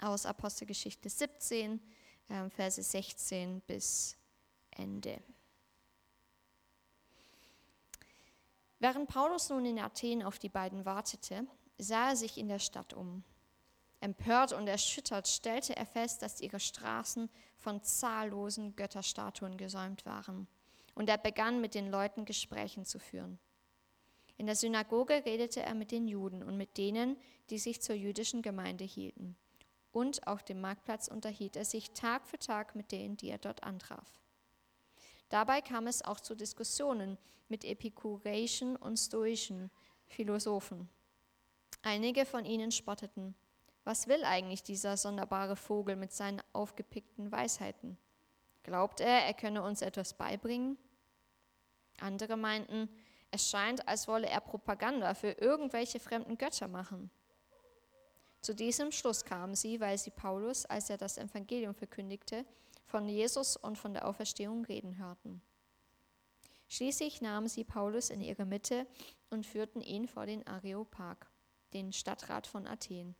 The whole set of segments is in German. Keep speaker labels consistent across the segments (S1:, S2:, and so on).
S1: aus Apostelgeschichte 17, äh, Verse 16 bis Ende. Während Paulus nun in Athen auf die beiden wartete, sah er sich in der Stadt um. Empört und erschüttert stellte er fest, dass ihre Straßen von zahllosen Götterstatuen gesäumt waren. Und er begann mit den Leuten Gesprächen zu führen. In der Synagoge redete er mit den Juden und mit denen, die sich zur jüdischen Gemeinde hielten. Und auf dem Marktplatz unterhielt er sich Tag für Tag mit denen, die er dort antraf. Dabei kam es auch zu Diskussionen mit epikureischen und stoischen Philosophen. Einige von ihnen spotteten. Was will eigentlich dieser sonderbare Vogel mit seinen aufgepickten Weisheiten? Glaubt er, er könne uns etwas beibringen? Andere meinten, es scheint, als wolle er Propaganda für irgendwelche fremden Götter machen. Zu diesem Schluss kamen sie, weil sie Paulus, als er das Evangelium verkündigte, von Jesus und von der Auferstehung reden hörten. Schließlich nahmen sie Paulus in ihre Mitte und führten ihn vor den Areopag, den Stadtrat von Athen.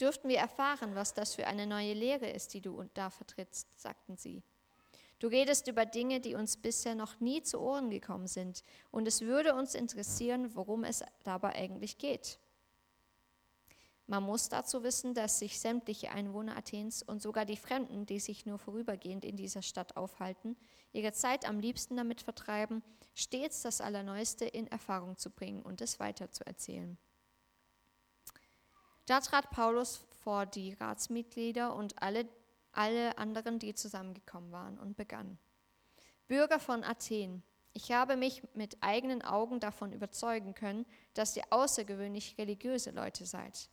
S1: Dürften wir erfahren, was das für eine neue Lehre ist, die du da vertrittst, sagten sie. Du redest über Dinge, die uns bisher noch nie zu Ohren gekommen sind, und es würde uns interessieren, worum es dabei eigentlich geht. Man muss dazu wissen, dass sich sämtliche Einwohner Athens und sogar die Fremden, die sich nur vorübergehend in dieser Stadt aufhalten, ihre Zeit am liebsten damit vertreiben, stets das Allerneueste in Erfahrung zu bringen und es weiterzuerzählen. Da trat Paulus vor die Ratsmitglieder und alle alle anderen, die zusammengekommen waren, und begann. Bürger von Athen, ich habe mich mit eigenen Augen davon überzeugen können, dass ihr außergewöhnlich religiöse Leute seid.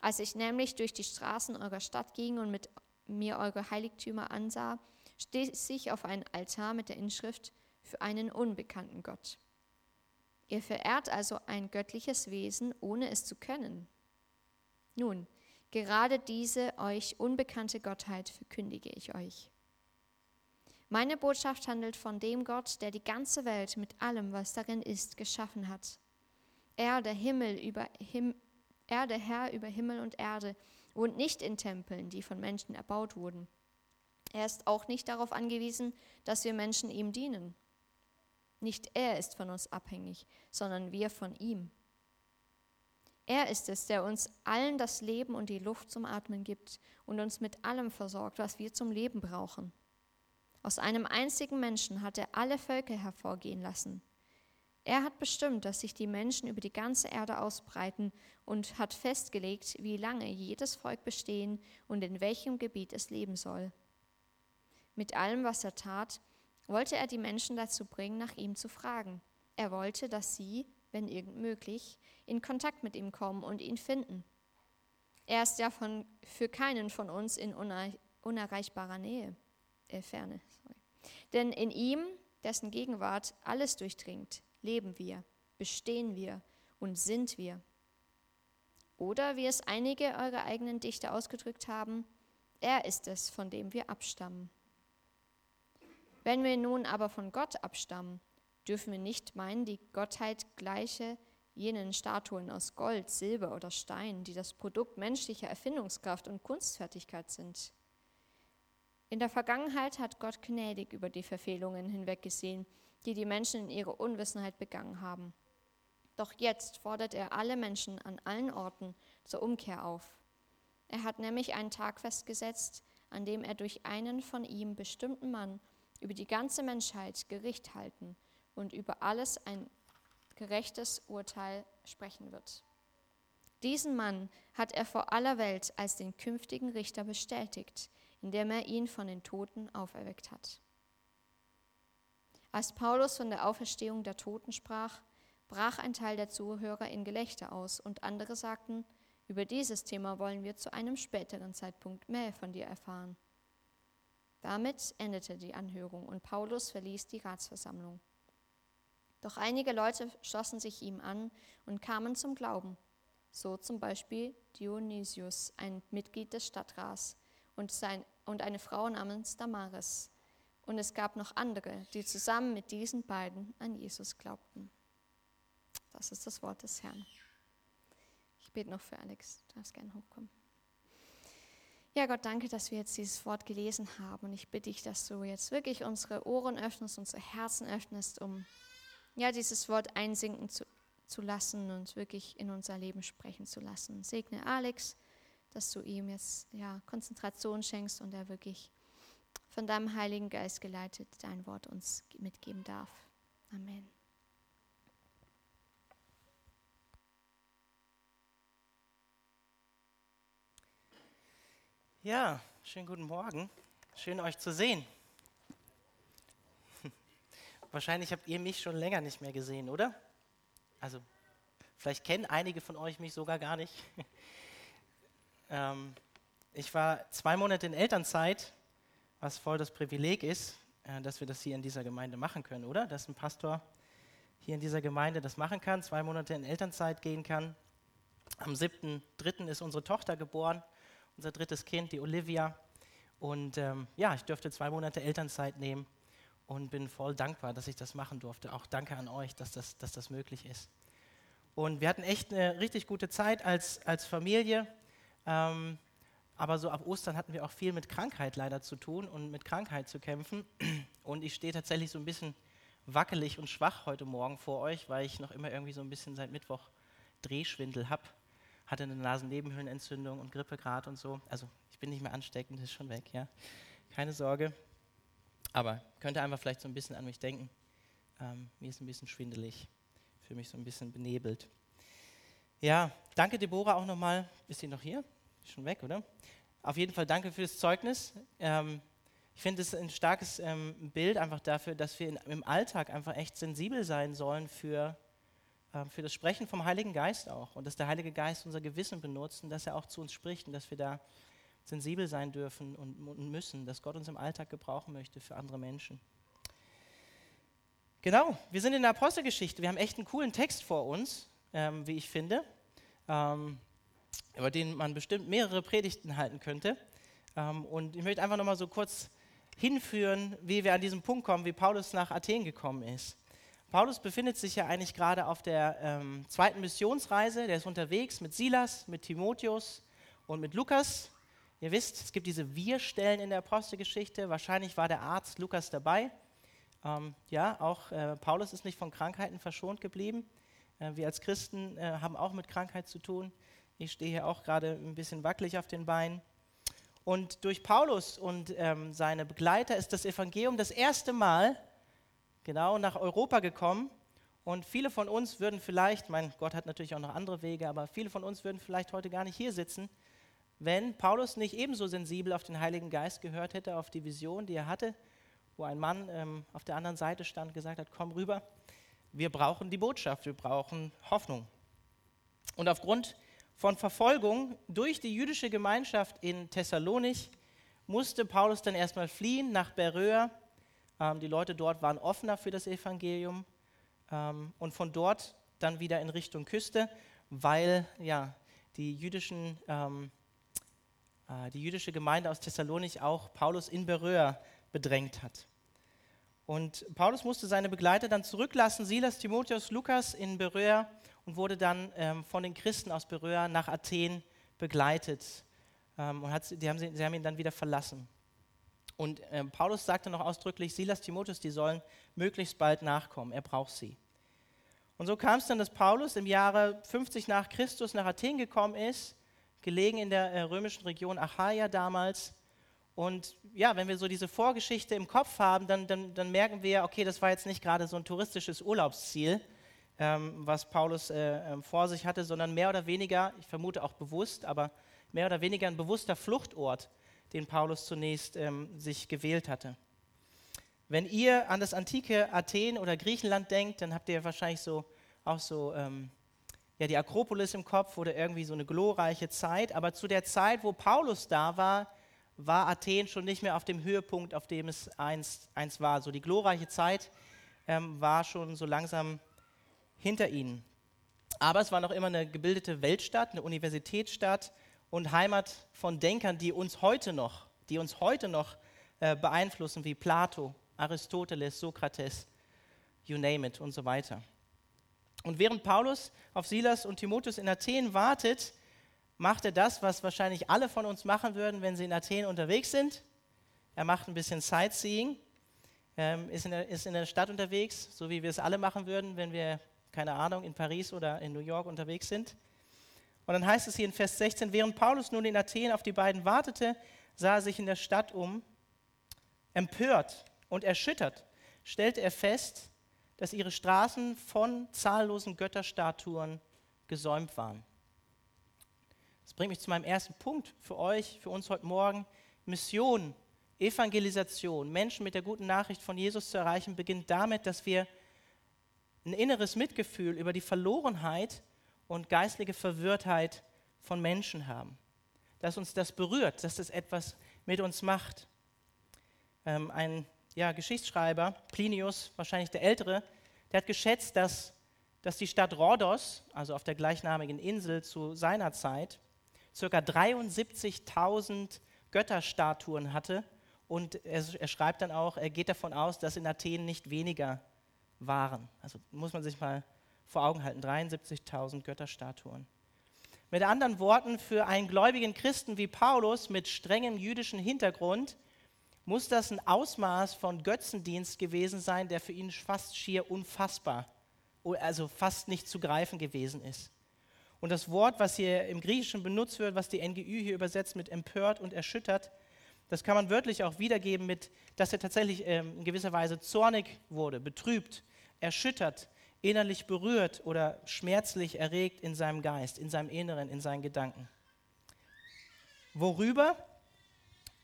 S1: Als ich nämlich durch die Straßen eurer Stadt ging und mit mir eure Heiligtümer ansah, stieß ich auf einen Altar mit der Inschrift für einen unbekannten Gott. Ihr verehrt also ein göttliches Wesen, ohne es zu können. Nun, Gerade diese euch unbekannte Gottheit verkündige ich euch. Meine Botschaft handelt von dem Gott, der die ganze Welt mit allem, was darin ist, geschaffen hat. Er, der Himmel über Him er, der Herr über Himmel und Erde, wohnt nicht in Tempeln, die von Menschen erbaut wurden. Er ist auch nicht darauf angewiesen, dass wir Menschen ihm dienen. Nicht er ist von uns abhängig, sondern wir von ihm. Er ist es, der uns allen das Leben und die Luft zum Atmen gibt und uns mit allem versorgt, was wir zum Leben brauchen. Aus einem einzigen Menschen hat er alle Völker hervorgehen lassen. Er hat bestimmt, dass sich die Menschen über die ganze Erde ausbreiten und hat festgelegt, wie lange jedes Volk bestehen und in welchem Gebiet es leben soll. Mit allem, was er tat, wollte er die Menschen dazu bringen, nach ihm zu fragen. Er wollte, dass sie, wenn irgend möglich, in Kontakt mit ihm kommen und ihn finden. Er ist ja von, für keinen von uns in unerreichbarer Nähe, äh, Ferne. Sorry. Denn in ihm, dessen Gegenwart alles durchdringt, leben wir, bestehen wir und sind wir. Oder wie es einige eurer eigenen Dichter ausgedrückt haben, er ist es, von dem wir abstammen. Wenn wir nun aber von Gott abstammen, dürfen wir nicht meinen, die Gottheit gleiche jenen Statuen aus Gold, Silber oder Stein, die das Produkt menschlicher Erfindungskraft und Kunstfertigkeit sind. In der Vergangenheit hat Gott gnädig über die Verfehlungen hinweggesehen, die die Menschen in ihrer Unwissenheit begangen haben. Doch jetzt fordert er alle Menschen an allen Orten zur Umkehr auf. Er hat nämlich einen Tag festgesetzt, an dem er durch einen von ihm bestimmten Mann über die ganze Menschheit Gericht halten und über alles ein gerechtes Urteil sprechen wird. Diesen Mann hat er vor aller Welt als den künftigen Richter bestätigt, indem er ihn von den Toten auferweckt hat. Als Paulus von der Auferstehung der Toten sprach, brach ein Teil der Zuhörer in Gelächter aus und andere sagten, über dieses Thema wollen wir zu einem späteren Zeitpunkt mehr von dir erfahren. Damit endete die Anhörung und Paulus verließ die Ratsversammlung. Doch einige Leute schlossen sich ihm an und kamen zum Glauben. So zum Beispiel Dionysius, ein Mitglied des Stadtrats, und, sein, und eine Frau namens Damaris. Und es gab noch andere, die zusammen mit diesen beiden an Jesus glaubten. Das ist das Wort des Herrn. Ich bete noch für Alex. Du darfst gerne hochkommen. Ja, Gott, danke, dass wir jetzt dieses Wort gelesen haben. Und ich bitte dich, dass du jetzt wirklich unsere Ohren öffnest, unsere Herzen öffnest, um ja, dieses Wort einsinken zu, zu lassen und wirklich in unser Leben sprechen zu lassen. Segne Alex, dass du ihm jetzt ja, Konzentration schenkst und er wirklich von deinem Heiligen Geist geleitet dein Wort uns mitgeben darf. Amen.
S2: Ja, schönen guten Morgen. Schön euch zu sehen. Wahrscheinlich habt ihr mich schon länger nicht mehr gesehen, oder? Also, vielleicht kennen einige von euch mich sogar gar nicht. ähm, ich war zwei Monate in Elternzeit, was voll das Privileg ist, äh, dass wir das hier in dieser Gemeinde machen können, oder? Dass ein Pastor hier in dieser Gemeinde das machen kann, zwei Monate in Elternzeit gehen kann. Am 7.3. ist unsere Tochter geboren unser drittes Kind, die Olivia. Und ähm, ja, ich durfte zwei Monate Elternzeit nehmen und bin voll dankbar, dass ich das machen durfte. Auch danke an euch, dass das, dass das möglich ist. Und wir hatten echt eine richtig gute Zeit als, als Familie. Ähm, aber so ab Ostern hatten wir auch viel mit Krankheit leider zu tun und mit Krankheit zu kämpfen. Und ich stehe tatsächlich so ein bisschen wackelig und schwach heute Morgen vor euch, weil ich noch immer irgendwie so ein bisschen seit Mittwoch Drehschwindel habe hatte eine Nasennebenhöhlenentzündung und Grippegrad und so. Also ich bin nicht mehr ansteckend, ist schon weg, ja. Keine Sorge. Aber könnte einfach vielleicht so ein bisschen an mich denken. Ähm, mir ist ein bisschen schwindelig, für mich so ein bisschen benebelt. Ja, danke Deborah auch nochmal. Ist sie noch hier? Schon weg, oder? Auf jeden Fall danke für das Zeugnis. Ähm, ich finde es ein starkes ähm, Bild einfach dafür, dass wir in, im Alltag einfach echt sensibel sein sollen für ähm, für das Sprechen vom Heiligen Geist auch und dass der Heilige Geist unser Gewissen benutzt und dass er auch zu uns spricht und dass wir da sensibel sein dürfen und, müssen, dass Gott uns im Alltag gebrauchen möchte für andere Menschen. Genau, wir sind in der Apostelgeschichte. Wir haben echt einen coolen Text vor uns, ähm, wie ich finde, ähm, über den man bestimmt mehrere Predigten halten könnte. Ähm, und ich möchte einfach nochmal so kurz hinführen, wie wir an diesen Punkt kommen, wie Paulus nach Athen gekommen ist. Paulus befindet sich ja eigentlich gerade auf der ähm, zweiten Missionsreise. Der ist unterwegs mit Silas, mit Timotheus und mit Lukas. Ihr wisst, es gibt diese Wir-Stellen in der Apostelgeschichte. Wahrscheinlich war der Arzt Lukas dabei. Ähm, ja, auch äh, Paulus ist nicht von Krankheiten verschont geblieben. Äh, wir als Christen äh, haben auch mit Krankheit zu tun. Ich stehe hier auch gerade ein bisschen wackelig auf den Beinen. Und durch Paulus und ähm, seine Begleiter ist das Evangelium das erste Mal genau nach Europa gekommen. Und viele von uns würden vielleicht, mein Gott hat natürlich auch noch andere Wege, aber viele von uns würden vielleicht heute gar nicht hier sitzen, wenn Paulus nicht ebenso sensibel auf den Heiligen Geist gehört hätte, auf die Vision, die er hatte, wo ein Mann ähm, auf der anderen Seite stand, gesagt hat, komm rüber, wir brauchen die Botschaft, wir brauchen Hoffnung. Und aufgrund von Verfolgung durch die jüdische Gemeinschaft in Thessalonich musste Paulus dann erstmal fliehen nach Beröa ähm, die Leute dort waren offener für das Evangelium ähm, und von dort dann wieder in Richtung Küste, weil ja, die, jüdischen, ähm, äh, die jüdische Gemeinde aus Thessalonich auch Paulus in Beröa bedrängt hat. Und Paulus musste seine Begleiter dann zurücklassen, Silas, Timotheus, Lukas in Beröa und wurde dann ähm, von den Christen aus Beröa nach Athen begleitet. Ähm, und hat, die haben, sie haben ihn dann wieder verlassen. Und äh, Paulus sagte noch ausdrücklich, Silas, Timotheus, die sollen möglichst bald nachkommen. Er braucht sie. Und so kam es dann, dass Paulus im Jahre 50 nach Christus nach Athen gekommen ist, gelegen in der äh, römischen Region Achaia damals. Und ja, wenn wir so diese Vorgeschichte im Kopf haben, dann, dann, dann merken wir, okay, das war jetzt nicht gerade so ein touristisches Urlaubsziel, ähm, was Paulus äh, ähm, vor sich hatte, sondern mehr oder weniger, ich vermute auch bewusst, aber mehr oder weniger ein bewusster Fluchtort den Paulus zunächst ähm, sich gewählt hatte. Wenn ihr an das antike Athen oder Griechenland denkt, dann habt ihr wahrscheinlich so auch so ähm, ja, die Akropolis im Kopf oder irgendwie so eine glorreiche Zeit. Aber zu der Zeit, wo Paulus da war, war Athen schon nicht mehr auf dem Höhepunkt, auf dem es einst, einst war. So die glorreiche Zeit ähm, war schon so langsam hinter ihnen. Aber es war noch immer eine gebildete Weltstadt, eine Universitätsstadt und Heimat von Denkern, die uns heute noch, die uns heute noch äh, beeinflussen, wie Plato, Aristoteles, Sokrates, you name it und so weiter. Und während Paulus auf Silas und Timotheus in Athen wartet, macht er das, was wahrscheinlich alle von uns machen würden, wenn sie in Athen unterwegs sind. Er macht ein bisschen Sightseeing, ähm, ist, in der, ist in der Stadt unterwegs, so wie wir es alle machen würden, wenn wir, keine Ahnung, in Paris oder in New York unterwegs sind. Und dann heißt es hier in Vers 16, während Paulus nun in Athen auf die beiden wartete, sah er sich in der Stadt um. Empört und erschüttert stellte er fest, dass ihre Straßen von zahllosen Götterstatuen gesäumt waren. Das bringt mich zu meinem ersten Punkt für euch, für uns heute Morgen. Mission, Evangelisation, Menschen mit der guten Nachricht von Jesus zu erreichen, beginnt damit, dass wir ein inneres Mitgefühl über die Verlorenheit und geistliche Verwirrtheit von Menschen haben. Dass uns das berührt, dass das etwas mit uns macht. Ähm, ein ja, Geschichtsschreiber, Plinius, wahrscheinlich der Ältere, der hat geschätzt, dass, dass die Stadt Rhodos, also auf der gleichnamigen Insel zu seiner Zeit, ca. 73.000 Götterstatuen hatte. Und er, er, schreibt dann auch, er geht davon aus, dass in Athen nicht weniger waren. Also muss man sich mal vor Augen halten, 73.000 Götterstatuen. Mit anderen Worten, für einen gläubigen Christen wie Paulus mit strengem jüdischen Hintergrund muss das ein Ausmaß von Götzendienst gewesen sein, der für ihn fast schier unfassbar, also fast nicht zu greifen gewesen ist. Und das Wort, was hier im Griechischen benutzt wird, was die NGÜ hier übersetzt mit empört und erschüttert, das kann man wörtlich auch wiedergeben mit, dass er tatsächlich ähm, in gewisser Weise zornig wurde, betrübt, erschüttert, innerlich berührt oder schmerzlich erregt in seinem Geist, in seinem Inneren, in seinen Gedanken. Worüber?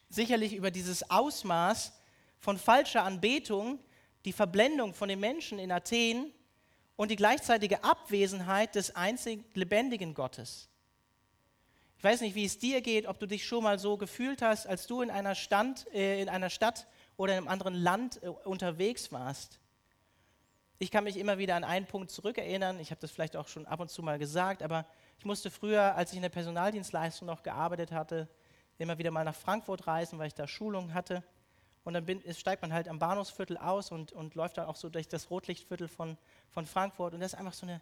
S2: Sicherlich über dieses Ausmaß von falscher Anbetung, die Verblendung von den Menschen in Athen und die gleichzeitige Abwesenheit des einzig lebendigen Gottes. Ich weiß nicht, wie es dir geht, ob du dich schon mal so gefühlt hast, als du in einer, Stand, äh, in einer Stadt oder in einem anderen Land äh, unterwegs warst. Ich kann mich immer wieder an einen Punkt zurückerinnern, ich habe das vielleicht auch schon ab und zu mal gesagt, aber ich musste früher, als ich in der Personaldienstleistung noch gearbeitet hatte, immer wieder mal nach Frankfurt reisen, weil ich da Schulungen hatte. Und dann bin, steigt man halt am Bahnhofsviertel aus und, und läuft dann auch so durch das Rotlichtviertel von, von Frankfurt. Und das ist einfach so eine,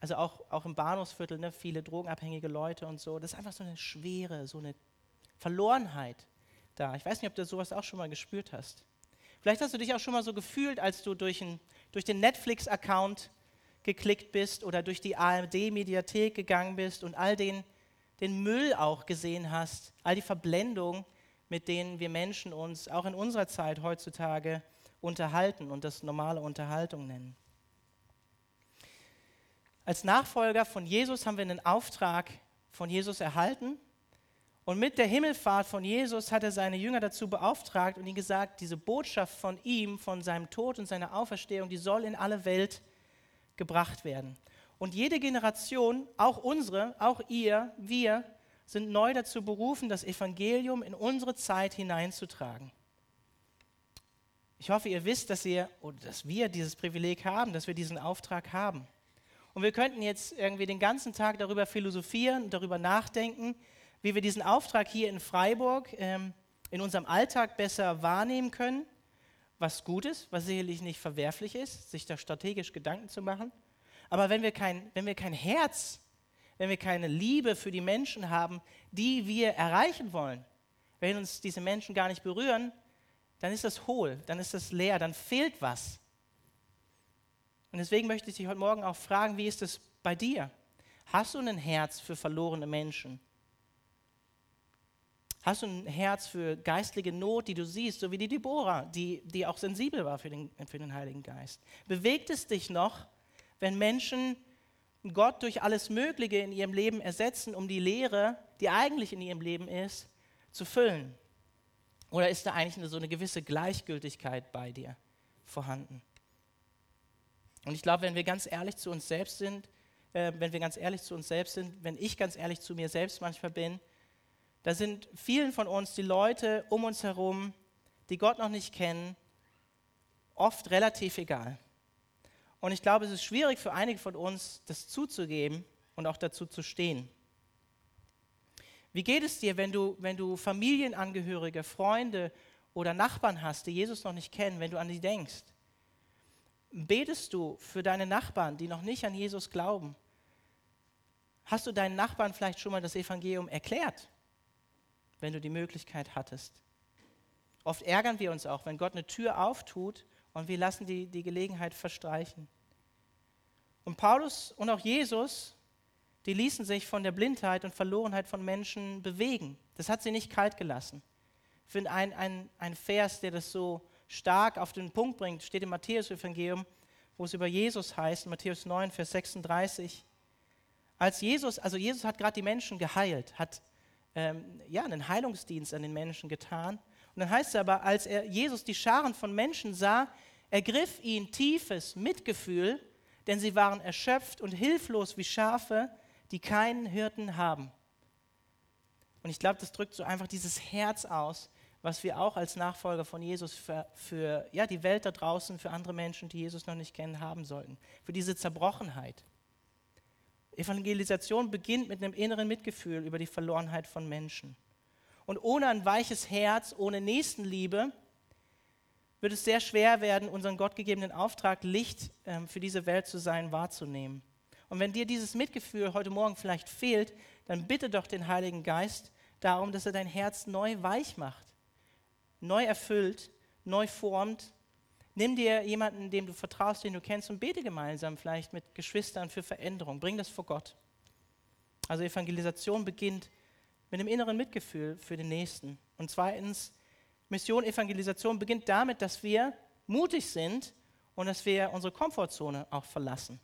S2: also auch, auch im Bahnhofsviertel, ne, viele drogenabhängige Leute und so. Das ist einfach so eine Schwere, so eine Verlorenheit da. Ich weiß nicht, ob du sowas auch schon mal gespürt hast. Vielleicht hast du dich auch schon mal so gefühlt, als du durch, ein, durch den Netflix-Account geklickt bist oder durch die AMD-Mediathek gegangen bist und all den, den Müll auch gesehen hast, all die Verblendung, mit denen wir Menschen uns auch in unserer Zeit heutzutage unterhalten und das normale Unterhaltung nennen. Als Nachfolger von Jesus haben wir einen Auftrag von Jesus erhalten. Und mit der Himmelfahrt von Jesus hat er seine Jünger dazu beauftragt und ihnen gesagt, diese Botschaft von ihm, von seinem Tod und seiner Auferstehung, die soll in alle Welt gebracht werden. Und jede Generation, auch unsere, auch ihr, wir, sind neu dazu berufen, das Evangelium in unsere Zeit hineinzutragen. Ich hoffe, ihr wisst, dass, ihr, dass wir dieses Privileg haben, dass wir diesen Auftrag haben. Und wir könnten jetzt irgendwie den ganzen Tag darüber philosophieren, darüber nachdenken, wie wir diesen Auftrag hier in Freiburg ähm, in unserem Alltag besser wahrnehmen können, was gut ist, was sicherlich nicht verwerflich ist, sich da strategisch Gedanken zu machen. Aber wenn wir kein, wenn wir kein Herz wenn wir keine Liebe für die Menschen haben, die wir erreichen wollen, wenn uns diese Menschen gar nicht berühren, dann ist das hohl, dann ist das leer, dann fehlt was. Und deswegen möchte ich dich heute Morgen auch fragen, wie ist es bei dir? Hast du ein Herz für verlorene Menschen? Hast du ein Herz für geistliche Not, die du siehst, so wie die Deborah, die, die auch sensibel war für den, für den Heiligen Geist? Bewegt es dich noch, wenn Menschen Gott durch alles Mögliche in ihrem Leben ersetzen, um die Lehre, die eigentlich in ihrem Leben ist, zu füllen? Oder ist da eigentlich so eine gewisse Gleichgültigkeit bei dir vorhanden? Und ich glaube, wenn wir ganz ehrlich zu uns selbst sind, äh, wenn wir ganz ehrlich zu uns selbst sind, wenn ich ganz ehrlich zu mir selbst manchmal bin, da sind vielen von uns die Leute um uns herum, die Gott noch nicht kennen, oft relativ egal. Und ich glaube, es ist schwierig für einige von uns, das zuzugeben und auch dazu zu stehen. Wie geht es dir, wenn du, wenn du Familienangehörige, Freunde oder Nachbarn hast, die Jesus noch nicht kennen, wenn du an die denkst? Betest du für deine Nachbarn, die noch nicht an Jesus glauben? Hast du deinen Nachbarn vielleicht schon mal das Evangelium erklärt, wenn du die Möglichkeit hattest? Oft ärgern wir uns auch, wenn Gott eine Tür auftut und wir lassen die, die Gelegenheit verstreichen. Und Paulus und auch Jesus, die ließen sich von der Blindheit und Verlorenheit von Menschen bewegen. Das hat sie nicht kalt gelassen. Ich finde ein, ein, ein Vers, der das so stark auf den Punkt bringt, steht im Matthäus-Evangelium, wo es über Jesus heißt, Matthäus 9, Vers 36. Als Jesus, also Jesus hat gerade die Menschen geheilt, hat ähm, ja, einen Heilungsdienst an den Menschen getan. Und dann heißt es aber, als er Jesus die Scharen von Menschen sah, ergriff ihn tiefes Mitgefühl, denn sie waren erschöpft und hilflos wie Schafe, die keinen Hirten haben. Und ich glaube, das drückt so einfach dieses Herz aus, was wir auch als Nachfolger von Jesus für, für ja, die Welt da draußen, für andere Menschen, die Jesus noch nicht kennen, haben sollten. Für diese Zerbrochenheit. Evangelisation beginnt mit einem inneren Mitgefühl über die Verlorenheit von Menschen. Und ohne ein weiches Herz, ohne Nächstenliebe, wird es sehr schwer werden, unseren gottgegebenen Auftrag, Licht ähm, für diese Welt zu sein, wahrzunehmen. Und wenn dir dieses Mitgefühl heute Morgen vielleicht fehlt, dann bitte doch den Heiligen Geist darum, dass er dein Herz neu weich macht, neu erfüllt, neu formt. Nimm dir jemanden, dem du vertraust, den du kennst und bete gemeinsam vielleicht mit Geschwistern für Veränderung. Bring das vor Gott. Also Evangelisation beginnt mit dem inneren Mitgefühl für den Nächsten. Und zweitens, Mission, Evangelisation beginnt damit, dass wir mutig sind und dass wir unsere Komfortzone auch verlassen.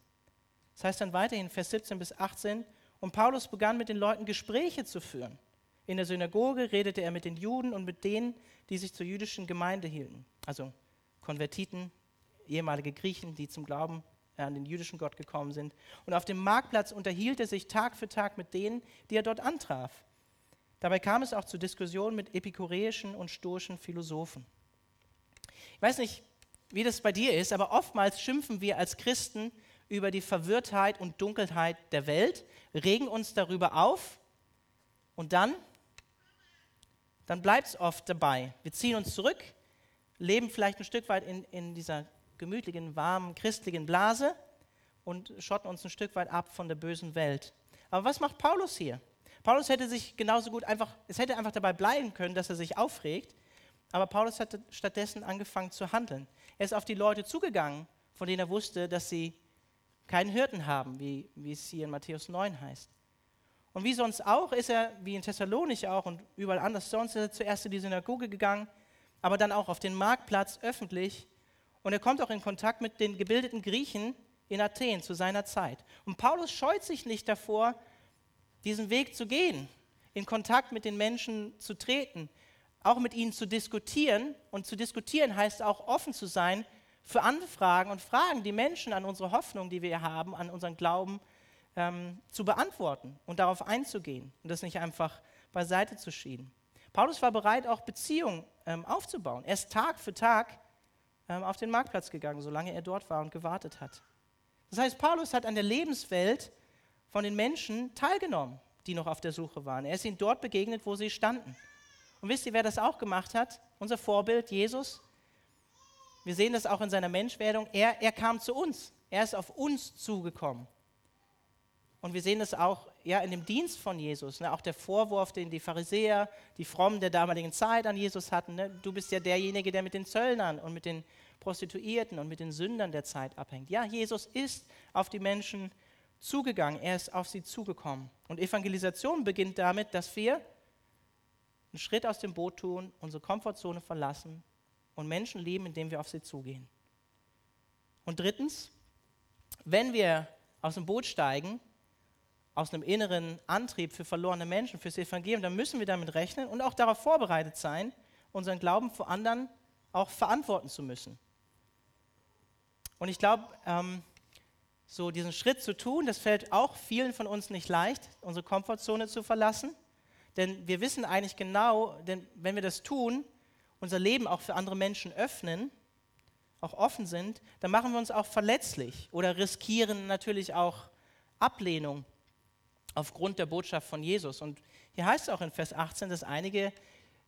S2: Das heißt dann weiterhin, Vers 17 bis 18, und Paulus begann mit den Leuten Gespräche zu führen. In der Synagoge redete er mit den Juden und mit denen, die sich zur jüdischen Gemeinde hielten. Also Konvertiten, ehemalige Griechen, die zum Glauben an den jüdischen Gott gekommen sind. Und auf dem Marktplatz unterhielt er sich Tag für Tag mit denen, die er dort antraf. Dabei kam es auch zu Diskussionen mit epikureischen und stoischen Philosophen. Ich weiß nicht, wie das bei dir ist, aber oftmals schimpfen wir als Christen über die Verwirrtheit und Dunkelheit der Welt, regen uns darüber auf und dann, dann bleibt es oft dabei. Wir ziehen uns zurück, leben vielleicht ein Stück weit in, in dieser gemütlichen, warmen, christlichen Blase und schotten uns ein Stück weit ab von der bösen Welt. Aber was macht Paulus hier? Paulus hätte sich genauso gut einfach, es hätte einfach dabei bleiben können, dass er sich aufregt, aber Paulus hat stattdessen angefangen zu handeln. Er ist auf die Leute zugegangen, von denen er wusste, dass sie keinen Hirten haben, wie, wie es hier in Matthäus 9 heißt. Und wie sonst auch ist er, wie in Thessalonich auch und überall anders sonst, ist er zuerst in die Synagoge gegangen, aber dann auch auf den Marktplatz öffentlich. Und er kommt auch in Kontakt mit den gebildeten Griechen in Athen zu seiner Zeit. Und Paulus scheut sich nicht davor, diesen Weg zu gehen, in Kontakt mit den Menschen zu treten, auch mit ihnen zu diskutieren. Und zu diskutieren heißt auch offen zu sein für Anfragen und Fragen, die Menschen an unsere Hoffnung, die wir haben, an unseren Glauben ähm, zu beantworten und darauf einzugehen und das nicht einfach beiseite zu schieben. Paulus war bereit, auch Beziehungen ähm, aufzubauen. Er ist Tag für Tag ähm, auf den Marktplatz gegangen, solange er dort war und gewartet hat. Das heißt, Paulus hat an der Lebenswelt von den Menschen teilgenommen, die noch auf der Suche waren. Er ist ihnen dort begegnet, wo sie standen. Und wisst ihr, wer das auch gemacht hat? Unser Vorbild, Jesus. Wir sehen das auch in seiner Menschwerdung. Er, er kam zu uns. Er ist auf uns zugekommen. Und wir sehen das auch ja, in dem Dienst von Jesus. Ne? Auch der Vorwurf, den die Pharisäer, die Frommen der damaligen Zeit an Jesus hatten. Ne? Du bist ja derjenige, der mit den Zöllnern und mit den Prostituierten und mit den Sündern der Zeit abhängt. Ja, Jesus ist auf die Menschen zugegangen. Er ist auf sie zugekommen. Und Evangelisation beginnt damit, dass wir einen Schritt aus dem Boot tun, unsere Komfortzone verlassen und Menschen lieben, indem wir auf sie zugehen. Und drittens, wenn wir aus dem Boot steigen, aus einem inneren Antrieb für verlorene Menschen, fürs Evangelium, dann müssen wir damit rechnen und auch darauf vorbereitet sein, unseren Glauben vor anderen auch verantworten zu müssen. Und ich glaube, ähm, so diesen Schritt zu tun, das fällt auch vielen von uns nicht leicht, unsere Komfortzone zu verlassen. Denn wir wissen eigentlich genau, denn wenn wir das tun, unser Leben auch für andere Menschen öffnen, auch offen sind, dann machen wir uns auch verletzlich oder riskieren natürlich auch Ablehnung aufgrund der Botschaft von Jesus. Und hier heißt es auch in Vers 18, dass einige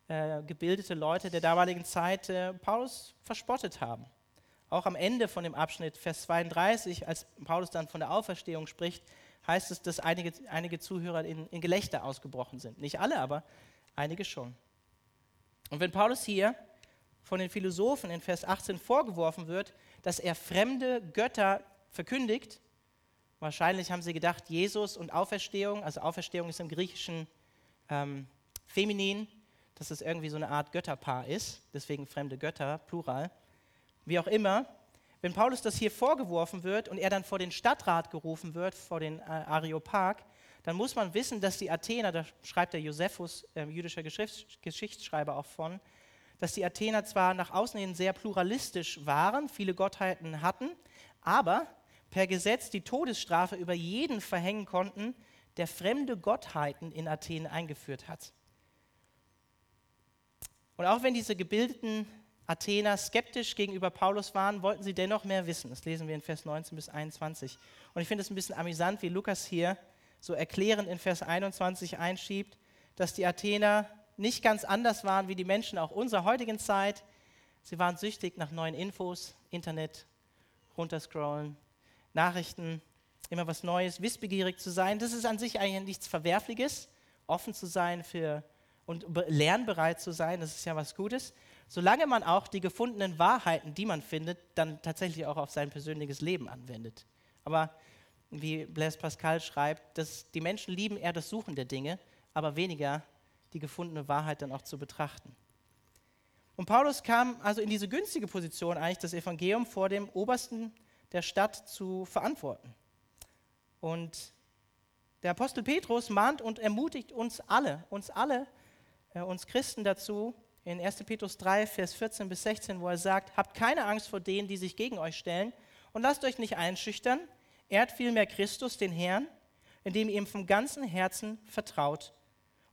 S2: äh, gebildete Leute der damaligen Zeit äh, Paulus verspottet haben. Auch am Ende von dem Abschnitt, Vers 32, als Paulus dann von der Auferstehung spricht, heißt es, dass einige, einige Zuhörer in, in Gelächter ausgebrochen sind. Nicht alle, aber einige schon. Und wenn Paulus hier von den Philosophen in Vers 18 vorgeworfen wird, dass er fremde Götter verkündigt, wahrscheinlich haben sie gedacht, Jesus und Auferstehung, also Auferstehung ist im Griechischen ähm, feminin, dass es irgendwie so eine Art Götterpaar ist, deswegen fremde Götter, Plural. Wie auch immer, wenn Paulus das hier vorgeworfen wird und er dann vor den Stadtrat gerufen wird, vor den äh, Areopag, dann muss man wissen, dass die Athener, da schreibt der Josephus, äh, jüdischer Geschichts Geschichtsschreiber auch von, dass die Athener zwar nach außen hin sehr pluralistisch waren, viele Gottheiten hatten, aber per Gesetz die Todesstrafe über jeden verhängen konnten, der fremde Gottheiten in Athen eingeführt hat. Und auch wenn diese gebildeten Athener skeptisch gegenüber Paulus waren, wollten sie dennoch mehr wissen. Das lesen wir in Vers 19 bis 21. Und ich finde es ein bisschen amüsant, wie Lukas hier so erklärend in Vers 21 einschiebt, dass die Athener nicht ganz anders waren wie die Menschen auch unserer heutigen Zeit. Sie waren süchtig nach neuen Infos, Internet, runterscrollen, Nachrichten, immer was Neues, wissbegierig zu sein. Das ist an sich eigentlich nichts Verwerfliches, offen zu sein für und lernbereit zu sein, das ist ja was Gutes solange man auch die gefundenen Wahrheiten, die man findet, dann tatsächlich auch auf sein persönliches Leben anwendet. Aber wie Blaise Pascal schreibt, dass die Menschen lieben eher das Suchen der Dinge, aber weniger die gefundene Wahrheit dann auch zu betrachten. Und Paulus kam also in diese günstige Position, eigentlich das Evangelium vor dem Obersten der Stadt zu verantworten. Und der Apostel Petrus mahnt und ermutigt uns alle, uns alle, äh, uns Christen dazu, in 1. Petrus 3, Vers 14 bis 16, wo er sagt, habt keine Angst vor denen, die sich gegen euch stellen und lasst euch nicht einschüchtern, ehrt vielmehr Christus, den Herrn, indem ihr ihm vom ganzen Herzen vertraut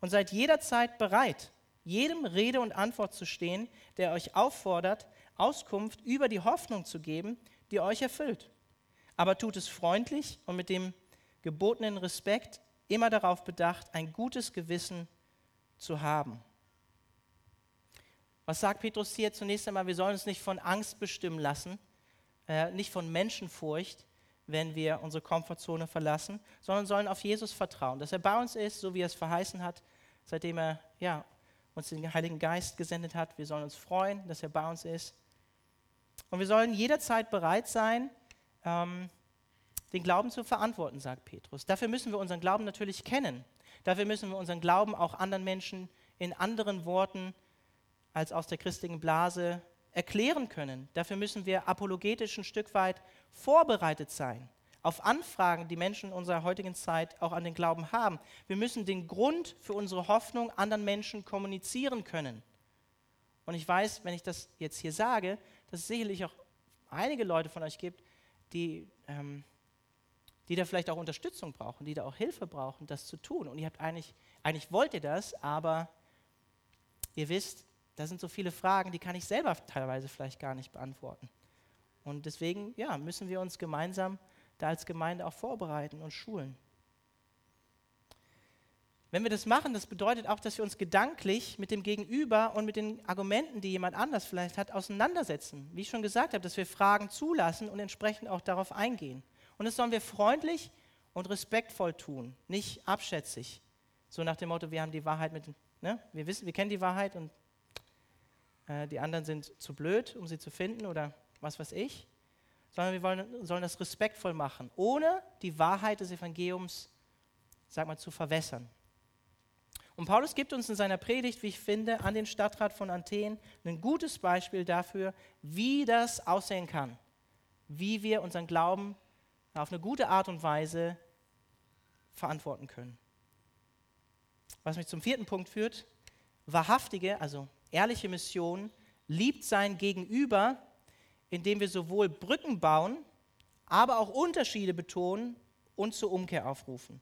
S2: und seid jederzeit bereit, jedem Rede und Antwort zu stehen, der euch auffordert, Auskunft über die Hoffnung zu geben, die euch erfüllt. Aber tut es freundlich und mit dem gebotenen Respekt, immer darauf bedacht, ein gutes Gewissen zu haben. Was sagt Petrus hier zunächst einmal? Wir sollen uns nicht von Angst bestimmen lassen, äh, nicht von Menschenfurcht, wenn wir unsere Komfortzone verlassen, sondern sollen auf Jesus vertrauen, dass er bei uns ist, so wie er es verheißen hat, seitdem er ja, uns den Heiligen Geist gesendet hat. Wir sollen uns freuen, dass er bei uns ist. Und wir sollen jederzeit bereit sein, ähm, den Glauben zu verantworten, sagt Petrus. Dafür müssen wir unseren Glauben natürlich kennen. Dafür müssen wir unseren Glauben auch anderen Menschen in anderen Worten als aus der christlichen Blase erklären können. Dafür müssen wir apologetisch ein Stück weit vorbereitet sein auf Anfragen, die Menschen in unserer heutigen Zeit auch an den Glauben haben. Wir müssen den Grund für unsere Hoffnung anderen Menschen kommunizieren können. Und ich weiß, wenn ich das jetzt hier sage, dass es sicherlich auch einige Leute von euch gibt, die, ähm, die da vielleicht auch Unterstützung brauchen, die da auch Hilfe brauchen, das zu tun. Und ihr habt eigentlich, eigentlich wollt ihr das, aber ihr wisst, da sind so viele Fragen, die kann ich selber teilweise vielleicht gar nicht beantworten. Und deswegen ja, müssen wir uns gemeinsam da als Gemeinde auch vorbereiten und schulen. Wenn wir das machen, das bedeutet auch, dass wir uns gedanklich mit dem Gegenüber und mit den Argumenten, die jemand anders vielleicht hat, auseinandersetzen. Wie ich schon gesagt habe, dass wir Fragen zulassen und entsprechend auch darauf eingehen. Und das sollen wir freundlich und respektvoll tun, nicht abschätzig. So nach dem Motto, wir haben die Wahrheit mit, ne? wir wissen, wir kennen die Wahrheit und äh, die anderen sind zu blöd, um sie zu finden oder was weiß ich, sondern wir wollen, sollen das respektvoll machen, ohne die Wahrheit des Evangeliums, sag mal, zu verwässern. Und Paulus gibt uns in seiner Predigt, wie ich finde, an den Stadtrat von Athen ein gutes Beispiel dafür, wie das aussehen kann, wie wir unseren Glauben auf eine gute Art und Weise verantworten können. Was mich zum vierten Punkt führt, wahrhaftige, also ehrliche Mission liebt sein Gegenüber, indem wir sowohl Brücken bauen, aber auch Unterschiede betonen und zur Umkehr aufrufen.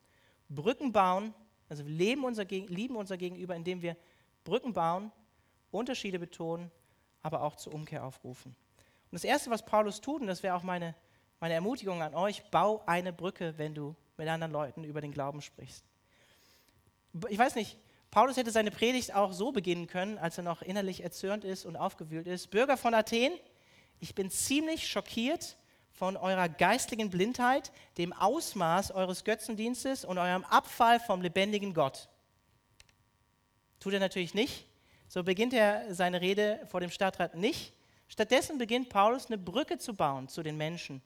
S2: Brücken bauen, also wir leben unser, lieben unser Gegenüber, indem wir Brücken bauen, Unterschiede betonen, aber auch zur Umkehr aufrufen. Und das Erste, was Paulus tut, und das wäre auch meine, meine Ermutigung an euch, bau eine Brücke, wenn du mit anderen Leuten über den Glauben sprichst. Ich weiß nicht, Paulus hätte seine Predigt auch so beginnen können, als er noch innerlich erzürnt ist und aufgewühlt ist. Bürger von Athen, ich bin ziemlich schockiert von eurer geistlichen Blindheit, dem Ausmaß eures Götzendienstes und eurem Abfall vom lebendigen Gott. Tut er natürlich nicht. So beginnt er seine Rede vor dem Stadtrat nicht. Stattdessen beginnt Paulus eine Brücke zu bauen zu den Menschen.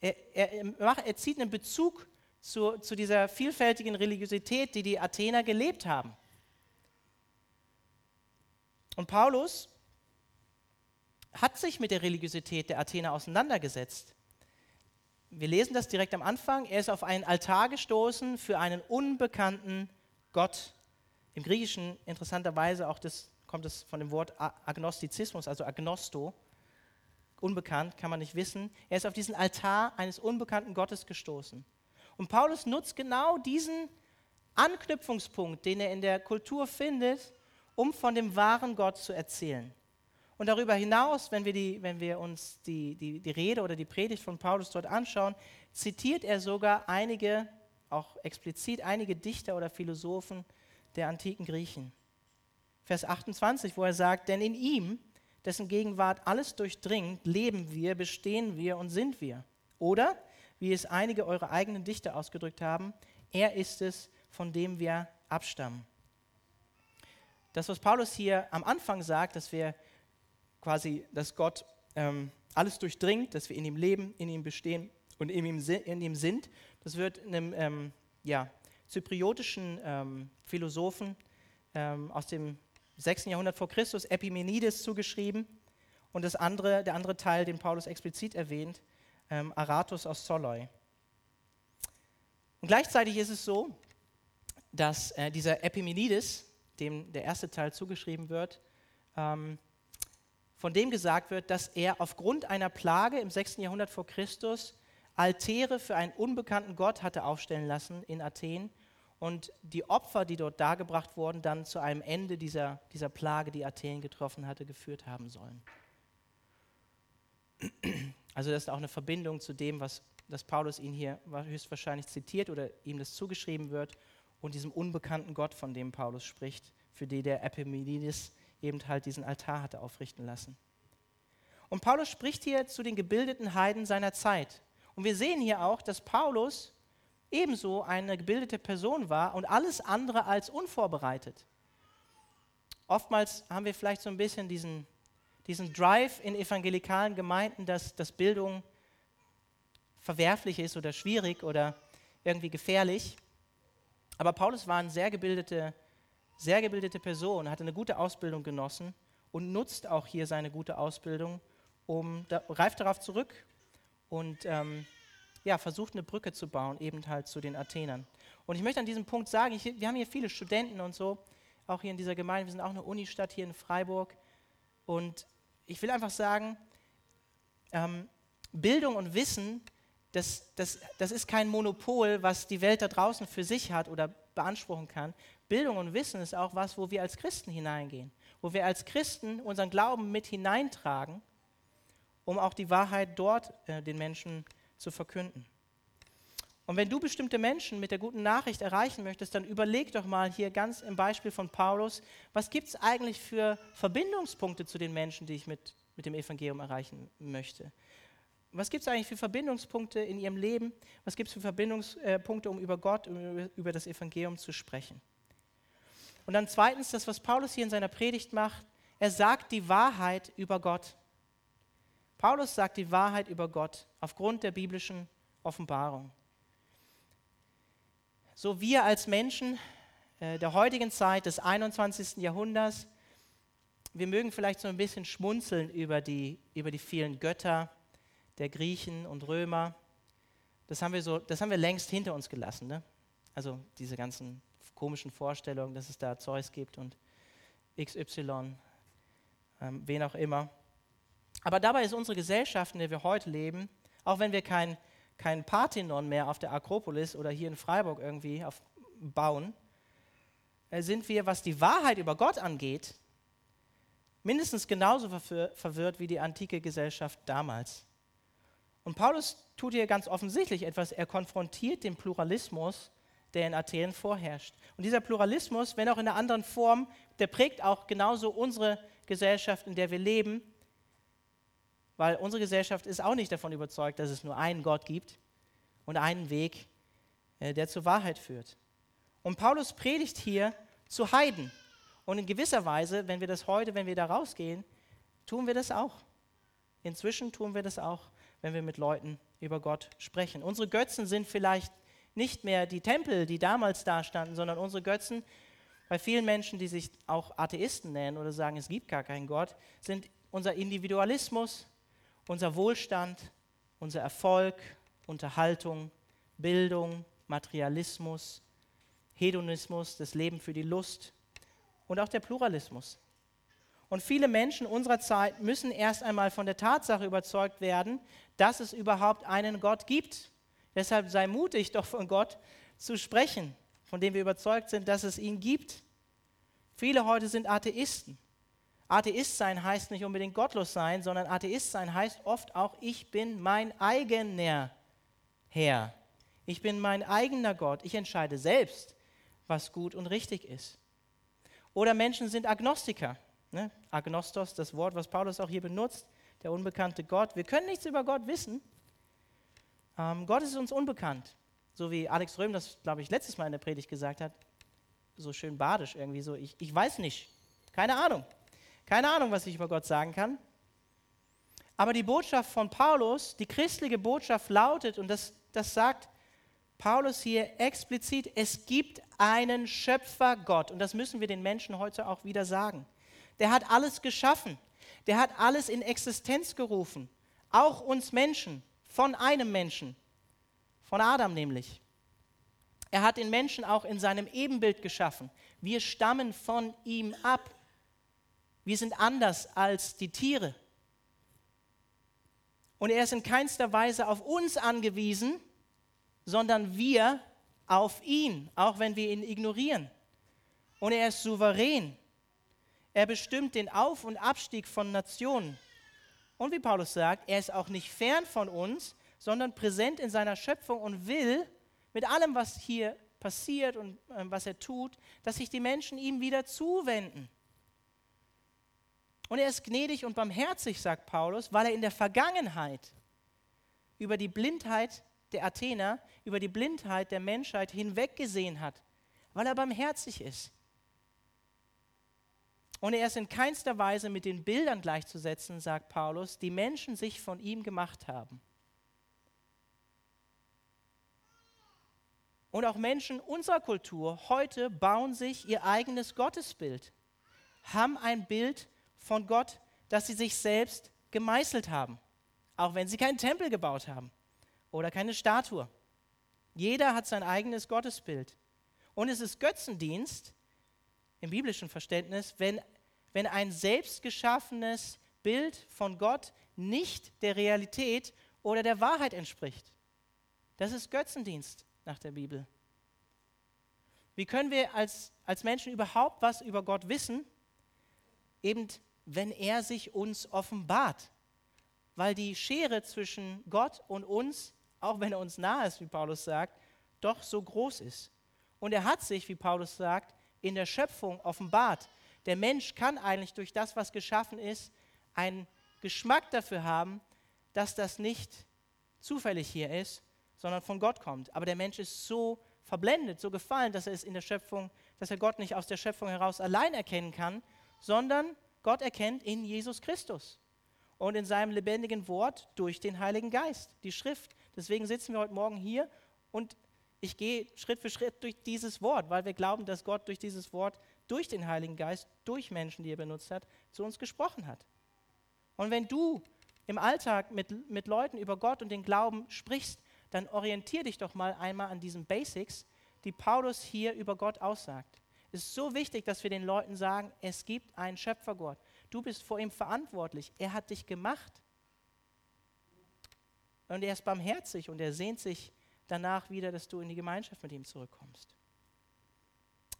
S2: Er, er, er zieht einen Bezug zu, zu dieser vielfältigen Religiosität, die die Athener gelebt haben. Und Paulus hat sich mit der Religiosität der Athener auseinandergesetzt. Wir lesen das direkt am Anfang. Er ist auf einen Altar gestoßen für einen unbekannten Gott. Im Griechischen interessanterweise auch das, kommt es von dem Wort Agnostizismus, also Agnosto. Unbekannt, kann man nicht wissen. Er ist auf diesen Altar eines unbekannten Gottes gestoßen. Und Paulus nutzt genau diesen Anknüpfungspunkt, den er in der Kultur findet, um von dem wahren Gott zu erzählen. Und darüber hinaus, wenn wir, die, wenn wir uns die, die, die Rede oder die Predigt von Paulus dort anschauen, zitiert er sogar einige, auch explizit einige Dichter oder Philosophen der antiken Griechen. Vers 28, wo er sagt, denn in ihm, dessen Gegenwart alles durchdringt, leben wir, bestehen wir und sind wir. Oder, wie es einige eurer eigenen Dichter ausgedrückt haben, er ist es, von dem wir abstammen. Das, was Paulus hier am Anfang sagt, dass wir quasi, dass Gott ähm, alles durchdringt, dass wir in ihm leben, in ihm bestehen und in ihm, in ihm sind. Das wird einem ähm, ja, zypriotischen ähm, Philosophen ähm, aus dem 6. Jahrhundert vor Christus, Epimenides, zugeschrieben. Und das andere, der andere Teil, den Paulus explizit erwähnt, ähm, Aratus aus Soloi. Und gleichzeitig ist es so, dass äh, dieser Epimenides, dem der erste Teil zugeschrieben wird, ähm, von dem gesagt wird, dass er aufgrund einer Plage im 6. Jahrhundert vor Christus Altäre für einen unbekannten Gott hatte aufstellen lassen in Athen und die Opfer, die dort dargebracht wurden, dann zu einem Ende dieser, dieser Plage, die Athen getroffen hatte, geführt haben sollen. Also das ist auch eine Verbindung zu dem, was dass Paulus ihn hier höchstwahrscheinlich zitiert oder ihm das zugeschrieben wird und diesem unbekannten Gott, von dem Paulus spricht, für den der Epimenides eben halt diesen Altar hatte aufrichten lassen. Und Paulus spricht hier zu den gebildeten Heiden seiner Zeit. Und wir sehen hier auch, dass Paulus ebenso eine gebildete Person war und alles andere als unvorbereitet. Oftmals haben wir vielleicht so ein bisschen diesen, diesen Drive in evangelikalen Gemeinden, dass, dass Bildung verwerflich ist oder schwierig oder irgendwie gefährlich. Aber Paulus war eine sehr gebildete sehr gebildete Person, hat eine gute Ausbildung genossen und nutzt auch hier seine gute Ausbildung, um da, reift darauf zurück und ähm, ja, versucht eine Brücke zu bauen, eben halt zu den Athenern. Und ich möchte an diesem Punkt sagen, ich, wir haben hier viele Studenten und so, auch hier in dieser Gemeinde, wir sind auch eine Unistadt hier in Freiburg. Und ich will einfach sagen, ähm, Bildung und Wissen, das, das, das ist kein Monopol, was die Welt da draußen für sich hat oder beanspruchen kann. Bildung und Wissen ist auch was, wo wir als Christen hineingehen, wo wir als Christen unseren Glauben mit hineintragen, um auch die Wahrheit dort äh, den Menschen zu verkünden. Und wenn du bestimmte Menschen mit der guten Nachricht erreichen möchtest, dann überleg doch mal hier ganz im Beispiel von Paulus, was gibt es eigentlich für Verbindungspunkte zu den Menschen, die ich mit, mit dem Evangelium erreichen möchte? Was gibt es eigentlich für Verbindungspunkte in ihrem Leben? Was gibt es für Verbindungspunkte, um über Gott, um über das Evangelium zu sprechen? Und dann zweitens, das, was Paulus hier in seiner Predigt macht, er sagt die Wahrheit über Gott. Paulus sagt die Wahrheit über Gott aufgrund der biblischen Offenbarung. So wir als Menschen äh, der heutigen Zeit, des 21. Jahrhunderts, wir mögen vielleicht so ein bisschen schmunzeln über die, über die vielen Götter der Griechen und Römer. Das haben wir, so, das haben wir längst hinter uns gelassen. Ne? Also diese ganzen komischen Vorstellungen, dass es da Zeus gibt und XY, ähm, wen auch immer. Aber dabei ist unsere Gesellschaft, in der wir heute leben, auch wenn wir kein, kein Parthenon mehr auf der Akropolis oder hier in Freiburg irgendwie auf, bauen, äh, sind wir, was die Wahrheit über Gott angeht, mindestens genauso verwirrt wie die antike Gesellschaft damals. Und Paulus tut hier ganz offensichtlich etwas. Er konfrontiert den Pluralismus der in Athen vorherrscht. Und dieser Pluralismus, wenn auch in einer anderen Form, der prägt auch genauso unsere Gesellschaft, in der wir leben. weil unsere Gesellschaft ist auch nicht davon überzeugt, dass es nur einen Gott gibt und einen Weg, äh, der zur Wahrheit führt. Und Paulus predigt hier zu Heiden. Und in gewisser Weise, wenn wir das heute, wenn wir da rausgehen, tun wir das auch. Inzwischen tun wir das auch, wenn wir mit Leuten über Gott sprechen. Unsere Götzen sind vielleicht nicht mehr die Tempel, die damals da standen, sondern unsere Götzen, bei vielen Menschen, die sich auch Atheisten nennen oder sagen, es gibt gar keinen Gott, sind unser Individualismus, unser Wohlstand, unser Erfolg, Unterhaltung, Bildung, Materialismus, Hedonismus, das Leben für die Lust und auch der Pluralismus. Und viele Menschen unserer Zeit müssen erst einmal von der Tatsache überzeugt werden, dass es überhaupt einen Gott gibt. Deshalb sei mutig, doch von Gott zu sprechen, von dem wir überzeugt sind, dass es ihn gibt. Viele heute sind Atheisten. Atheist sein heißt nicht unbedingt gottlos sein, sondern Atheist sein heißt oft auch, ich bin mein eigener Herr. Ich bin mein eigener Gott. Ich entscheide selbst, was gut und richtig ist. Oder Menschen sind Agnostiker. Ne? Agnostos, das Wort, was Paulus auch hier benutzt, der unbekannte Gott. Wir können nichts über Gott wissen. Ähm, Gott ist uns unbekannt. So wie Alex Röhm das, glaube ich, letztes Mal in der Predigt gesagt hat. So schön badisch irgendwie so. Ich, ich weiß nicht. Keine Ahnung. Keine Ahnung, was ich über Gott sagen kann. Aber die Botschaft von Paulus, die christliche Botschaft lautet, und das, das sagt Paulus hier explizit, es gibt einen Schöpfergott. Und das müssen wir den Menschen heute auch wieder sagen. Der hat alles geschaffen. Der hat alles in Existenz gerufen. Auch uns Menschen, von einem Menschen, von Adam nämlich. Er hat den Menschen auch in seinem Ebenbild geschaffen. Wir stammen von ihm ab. Wir sind anders als die Tiere. Und er ist in keinster Weise auf uns angewiesen, sondern wir auf ihn, auch wenn wir ihn ignorieren. Und er ist souverän. Er bestimmt den Auf- und Abstieg von Nationen. Und wie Paulus sagt, er ist auch nicht fern von uns, sondern präsent in seiner Schöpfung und will mit allem, was hier passiert und äh, was er tut, dass sich die Menschen ihm wieder zuwenden. Und er ist gnädig und barmherzig, sagt Paulus, weil er in der Vergangenheit über die Blindheit der Athener, über die Blindheit der Menschheit hinweggesehen hat, weil er barmherzig ist. Und er ist in keinster Weise mit den Bildern gleichzusetzen, sagt Paulus, die Menschen sich von ihm gemacht haben. Und auch Menschen unserer Kultur heute bauen sich ihr eigenes Gottesbild, haben ein Bild von Gott, das sie sich selbst gemeißelt haben, auch wenn sie keinen Tempel gebaut haben oder keine Statue. Jeder hat sein eigenes Gottesbild. Und es ist Götzendienst im biblischen Verständnis, wenn, wenn ein selbstgeschaffenes Bild von Gott nicht der Realität oder der Wahrheit entspricht. Das ist Götzendienst nach der Bibel. Wie können wir als, als Menschen überhaupt was über Gott wissen? Eben wenn er sich uns offenbart. Weil die Schere zwischen Gott und uns, auch wenn er uns nahe ist, wie Paulus sagt, doch so groß ist. Und er hat sich, wie Paulus sagt, in der Schöpfung offenbart. Der Mensch kann eigentlich durch das, was geschaffen ist, einen Geschmack dafür haben, dass das nicht zufällig hier ist, sondern von Gott kommt. Aber der Mensch ist so verblendet, so gefallen, dass er es in der Schöpfung, dass er Gott nicht aus der Schöpfung heraus allein erkennen kann, sondern Gott erkennt in Jesus Christus und in seinem lebendigen Wort durch den Heiligen Geist, die Schrift. Deswegen sitzen wir heute Morgen hier und ich gehe Schritt für Schritt durch dieses Wort, weil wir glauben, dass Gott durch dieses Wort, durch den Heiligen Geist, durch Menschen, die er benutzt hat, zu uns gesprochen hat. Und wenn du im Alltag mit, mit Leuten über Gott und den Glauben sprichst, dann orientier dich doch mal einmal an diesen Basics, die Paulus hier über Gott aussagt. Es ist so wichtig, dass wir den Leuten sagen, es gibt einen Schöpfergott. Du bist vor ihm verantwortlich. Er hat dich gemacht. Und er ist barmherzig und er sehnt sich danach wieder, dass du in die Gemeinschaft mit ihm zurückkommst.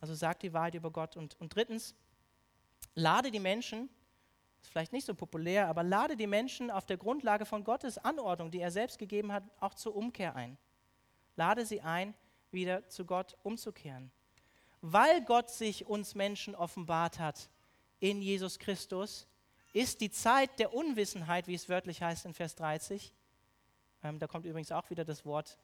S2: Also sag die Wahrheit über Gott. Und, und drittens, lade die Menschen, ist vielleicht nicht so populär, aber lade die Menschen auf der Grundlage von Gottes Anordnung, die er selbst gegeben hat, auch zur Umkehr ein. Lade sie ein, wieder zu Gott umzukehren weil Gott sich uns Menschen offenbart hat in Jesus Christus, ist die Zeit der Unwissenheit, wie es wörtlich heißt in Vers 30. Ähm, da kommt übrigens auch wieder das Wort,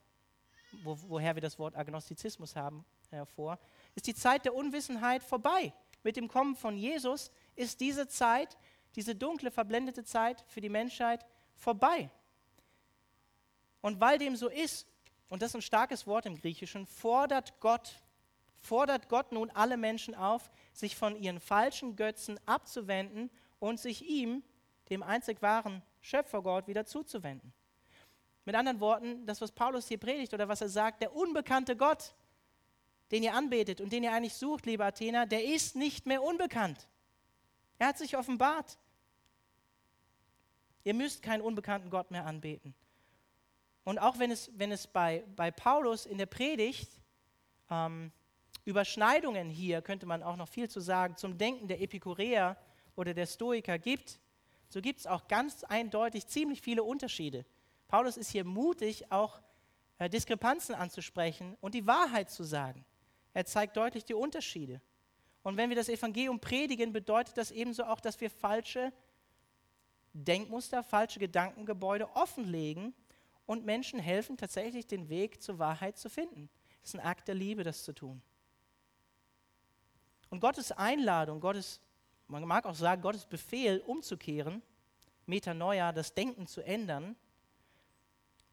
S2: wo, woher wir das Wort Agnostizismus haben, hervor. Äh, ist die Zeit der Unwissenheit vorbei. Mit dem Kommen von Jesus ist diese Zeit, diese dunkle, verblendete Zeit für die Menschheit vorbei. Und weil dem so ist, und das ist ein starkes Wort im Griechischen, fordert Gott, fordert Gott nun alle Menschen auf, sich von ihren falschen Götzen abzuwenden und sich ihm, dem einzig wahren Schöpfergott, wieder zuzuwenden. Mit anderen Worten, das, was Paulus hier predigt oder was er sagt, der unbekannte Gott, den ihr anbetet und den ihr eigentlich sucht, liebe Athener, der ist nicht mehr unbekannt. Er hat sich offenbart. Ihr müsst keinen unbekannten Gott mehr anbeten. Und auch wenn es, wenn es bei, bei Paulus in der Predigt ähm, Überschneidungen hier, könnte man auch noch viel zu sagen, zum Denken der Epikureer oder der Stoiker gibt, so gibt es auch ganz eindeutig ziemlich viele Unterschiede. Paulus ist hier mutig, auch äh, Diskrepanzen anzusprechen und die Wahrheit zu sagen. Er zeigt deutlich die Unterschiede. Und wenn wir das Evangelium predigen, bedeutet das ebenso auch, dass wir falsche Denkmuster, falsche Gedankengebäude offenlegen und Menschen helfen, tatsächlich den Weg zur Wahrheit zu finden. Es ist ein Akt der Liebe, das zu tun. Und Gottes Einladung, Gottes man mag auch sagen, Gottes Befehl umzukehren, Metanoia, das Denken zu ändern,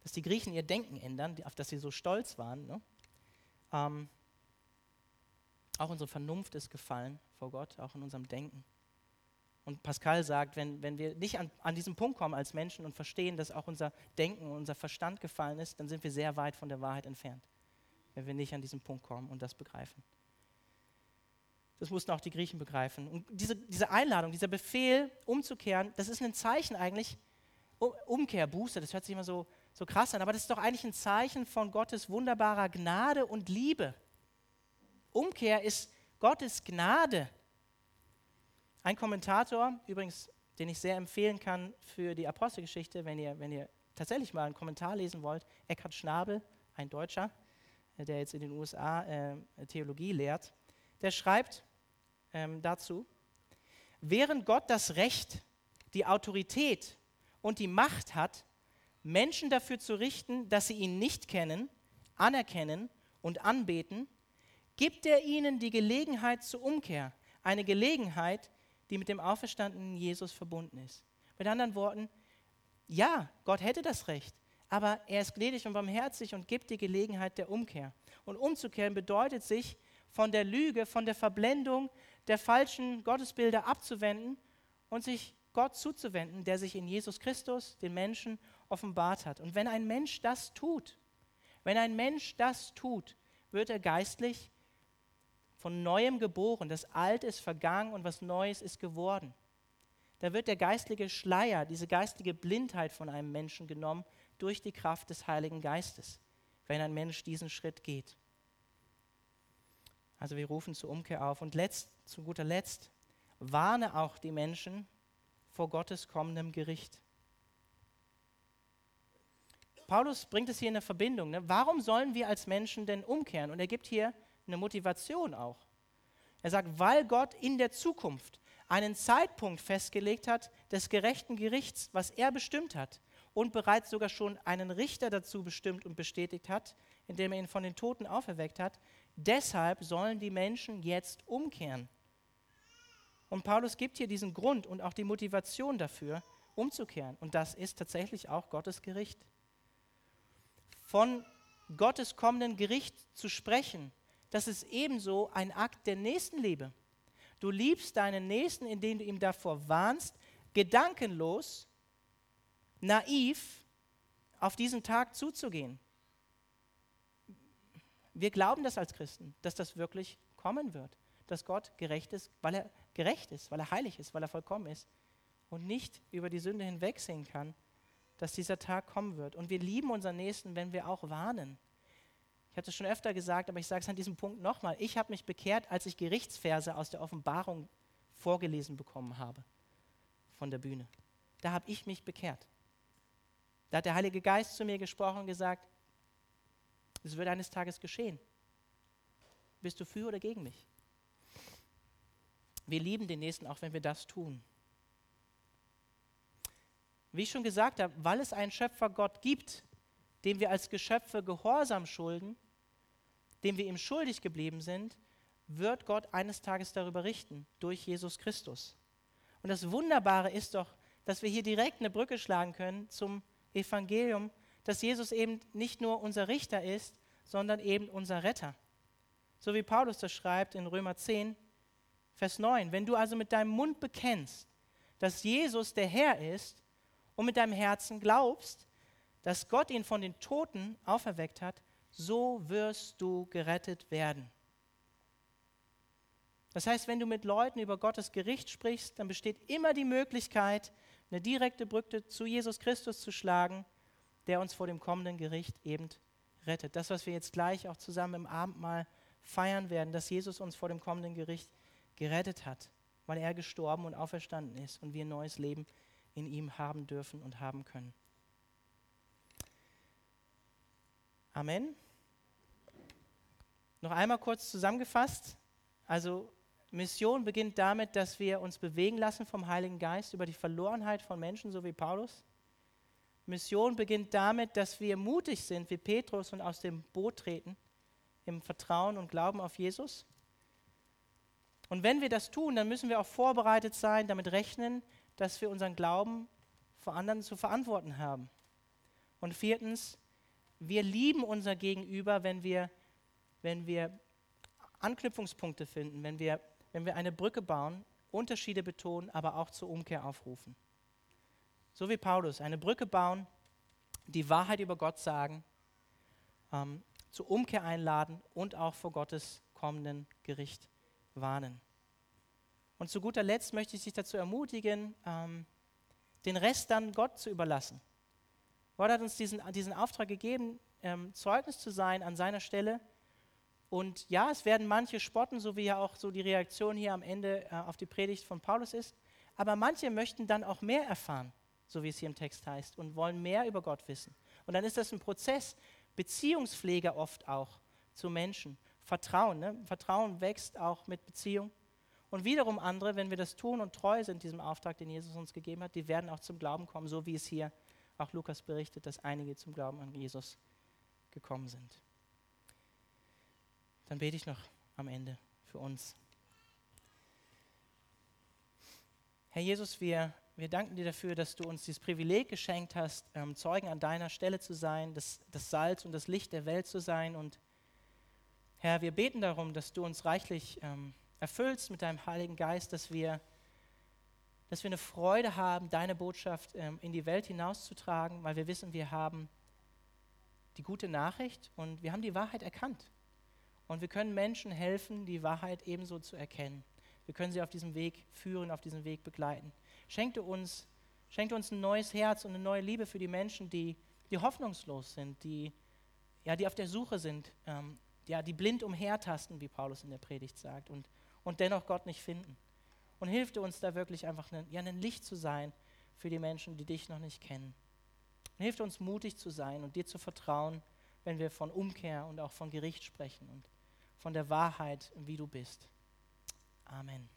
S2: dass die Griechen ihr Denken ändern, auf das sie so stolz waren. Ne? Ähm, auch unsere Vernunft ist gefallen vor Gott, auch in unserem Denken. Und Pascal sagt, wenn, wenn wir nicht an, an diesen Punkt kommen als Menschen und verstehen, dass auch unser Denken, unser Verstand gefallen ist, dann sind wir sehr weit von der Wahrheit entfernt, wenn wir nicht an diesen Punkt kommen und das begreifen. Das mussten auch die Griechen begreifen. Und diese, diese Einladung, dieser Befehl, umzukehren, das ist ein Zeichen eigentlich, Umkehr, Buße, das hört sich immer so, so krass an, aber das ist doch eigentlich ein Zeichen von Gottes wunderbarer Gnade und Liebe. Umkehr ist Gottes Gnade. Ein Kommentator, übrigens, den ich sehr empfehlen kann für die Apostelgeschichte, wenn ihr, wenn ihr tatsächlich mal einen Kommentar lesen wollt, Eckhard Schnabel, ein Deutscher, äh, der jetzt in den USA äh, Theologie lehrt, der schreibt ähm, dazu, während Gott das Recht, die Autorität und die Macht hat, Menschen dafür zu richten, dass sie ihn nicht kennen, anerkennen und anbeten, gibt er ihnen die Gelegenheit zur Umkehr, eine Gelegenheit, die mit dem auferstandenen Jesus verbunden ist. Mit anderen Worten, ja, Gott hätte das Recht, aber er ist gnädig und barmherzig und gibt die Gelegenheit der Umkehr. Und umzukehren bedeutet sich, von der Lüge, von der Verblendung der falschen Gottesbilder abzuwenden und sich Gott zuzuwenden, der sich in Jesus Christus, den Menschen, offenbart hat. Und wenn ein Mensch das tut, wenn ein Mensch das tut, wird er geistlich von neuem geboren. Das Alte ist vergangen und was Neues ist geworden. Da wird der geistliche Schleier, diese geistige Blindheit von einem Menschen genommen durch die Kraft des Heiligen Geistes, wenn ein Mensch diesen Schritt geht. Also wir rufen zur Umkehr auf. Und letzt, zu guter Letzt, warne auch die Menschen vor Gottes kommendem Gericht. Paulus bringt es hier in eine Verbindung. Ne? Warum sollen wir als Menschen denn umkehren? Und er gibt hier eine Motivation auch. Er sagt, weil Gott in der Zukunft einen Zeitpunkt festgelegt hat des gerechten Gerichts, was er bestimmt hat und bereits sogar schon einen Richter dazu bestimmt und bestätigt hat, indem er ihn von den Toten auferweckt hat, Deshalb sollen die Menschen jetzt umkehren. Und Paulus gibt hier diesen Grund und auch die Motivation dafür, umzukehren. Und das ist tatsächlich auch Gottes Gericht. Von Gottes kommenden Gericht zu sprechen, das ist ebenso ein Akt der Nächstenliebe. Du liebst deinen Nächsten, indem du ihm davor warnst, gedankenlos, naiv auf diesen Tag zuzugehen. Wir glauben das als Christen, dass das wirklich kommen wird. Dass Gott gerecht ist, weil er gerecht ist, weil er heilig ist, weil er vollkommen ist. Und nicht über die Sünde hinwegsehen kann, dass dieser Tag kommen wird. Und wir lieben unseren Nächsten, wenn wir auch warnen. Ich habe es schon öfter gesagt, aber ich sage es an diesem Punkt nochmal. Ich habe mich bekehrt, als ich Gerichtsverse aus der Offenbarung vorgelesen bekommen habe von der Bühne. Da habe ich mich bekehrt. Da hat der Heilige Geist zu mir gesprochen und gesagt, es wird eines Tages geschehen. Bist du für oder gegen mich? Wir lieben den Nächsten, auch wenn wir das tun. Wie ich schon gesagt habe, weil es einen Schöpfer Gott gibt, dem wir als Geschöpfe Gehorsam schulden, dem wir ihm schuldig geblieben sind, wird Gott eines Tages darüber richten, durch Jesus Christus. Und das Wunderbare ist doch, dass wir hier direkt eine Brücke schlagen können zum Evangelium, dass Jesus eben nicht nur unser Richter ist, sondern eben unser Retter. So wie Paulus das schreibt in Römer 10, Vers 9. Wenn du also mit deinem Mund bekennst, dass Jesus der Herr ist und mit deinem Herzen glaubst, dass Gott ihn von den Toten auferweckt hat, so wirst du gerettet werden. Das heißt, wenn du mit Leuten über Gottes Gericht sprichst, dann besteht immer die Möglichkeit, eine direkte Brücke zu Jesus Christus zu schlagen, der uns vor dem kommenden Gericht eben rettet. Das, was wir jetzt gleich auch zusammen im Abendmahl feiern werden, dass Jesus uns vor dem kommenden Gericht gerettet hat, weil er gestorben und auferstanden ist und wir ein neues Leben in ihm haben dürfen und haben können. Amen. Noch einmal kurz zusammengefasst. Also Mission beginnt damit, dass wir uns bewegen lassen vom Heiligen Geist über die Verlorenheit von Menschen, so wie Paulus. Mission beginnt damit, dass wir mutig sind wie Petrus und aus dem Boot treten im Vertrauen und Glauben auf Jesus. Und wenn wir das tun, dann müssen wir auch vorbereitet sein, damit rechnen, dass wir unseren Glauben vor anderen zu verantworten haben. Und viertens, wir lieben unser Gegenüber, wenn wir, wenn wir Anknüpfungspunkte finden, wenn wir, wenn wir eine Brücke bauen, Unterschiede betonen, aber auch zur Umkehr aufrufen. So wie Paulus, eine Brücke bauen, die Wahrheit über Gott sagen, ähm, zur Umkehr einladen und auch vor Gottes kommenden Gericht warnen. Und zu guter Letzt möchte ich dich dazu ermutigen, ähm, den Rest dann Gott zu überlassen. Gott hat uns diesen, diesen Auftrag gegeben, ähm, Zeugnis zu sein an seiner Stelle. Und ja, es werden manche spotten, so wie ja auch so die Reaktion hier am Ende äh, auf die Predigt von Paulus ist. Aber manche möchten dann auch mehr erfahren, so wie es hier im Text heißt, und wollen mehr über Gott wissen. Und dann ist das ein Prozess, Beziehungspflege oft auch zu Menschen. Vertrauen, ne? Vertrauen wächst auch mit Beziehung. Und wiederum andere, wenn wir das tun und treu sind diesem Auftrag, den Jesus uns gegeben hat, die werden auch zum Glauben kommen, so wie es hier auch Lukas berichtet, dass einige zum Glauben an Jesus gekommen sind. Dann bete ich noch am Ende für uns. Herr Jesus, wir, wir danken dir dafür, dass du uns dieses Privileg geschenkt hast, ähm, Zeugen an deiner Stelle zu sein, das, das Salz und das Licht der Welt zu sein. Und Herr, wir beten darum, dass du uns reichlich ähm, erfüllst mit deinem Heiligen Geist, dass wir dass wir eine Freude haben, deine Botschaft ähm, in die Welt hinauszutragen, weil wir wissen, wir haben die gute Nachricht und wir haben die Wahrheit erkannt. Und wir können Menschen helfen, die Wahrheit ebenso zu erkennen. Wir können sie auf diesem Weg führen, auf diesem Weg begleiten. Schenkte uns, schenkte uns ein neues Herz und eine neue Liebe für die Menschen, die, die hoffnungslos sind, die, ja, die auf der Suche sind, ähm, ja, die blind umhertasten, wie Paulus in der Predigt sagt, und, und dennoch Gott nicht finden und hilf uns da wirklich einfach ein, ja, ein Licht zu sein für die Menschen, die dich noch nicht kennen. Und hilf uns mutig zu sein und dir zu vertrauen, wenn wir von Umkehr und auch von Gericht sprechen und von der Wahrheit, wie du bist. Amen.